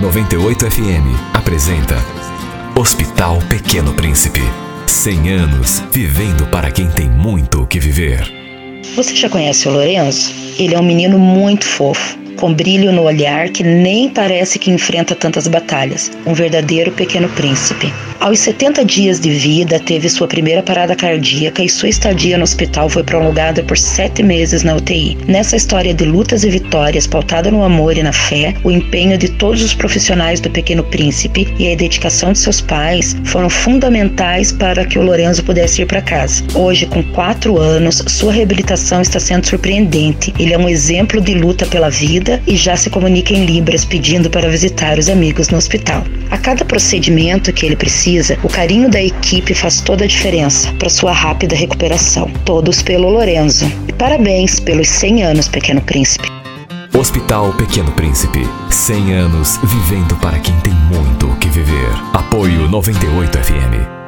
98 FM apresenta Hospital Pequeno Príncipe. 100 anos vivendo para quem tem muito o que viver. Você já conhece o Lorenzo? Ele é um menino muito fofo com brilho no olhar que nem parece que enfrenta tantas batalhas. Um verdadeiro pequeno príncipe. Aos 70 dias de vida, teve sua primeira parada cardíaca e sua estadia no hospital foi prolongada por sete meses na UTI. Nessa história de lutas e vitórias, pautada no amor e na fé, o empenho de todos os profissionais do Pequeno Príncipe e a dedicação de seus pais foram fundamentais para que o Lorenzo pudesse ir para casa. Hoje, com quatro anos, sua reabilitação está sendo surpreendente. Ele é um exemplo de luta pela vida e já se comunica em Libras pedindo para visitar os amigos no hospital. A cada procedimento que ele precisa, o carinho da equipe faz toda a diferença para sua rápida recuperação. Todos pelo Lorenzo. E parabéns pelos 100 anos, Pequeno Príncipe. Hospital Pequeno Príncipe. 100 anos vivendo para quem tem muito o que viver. Apoio 98 FM.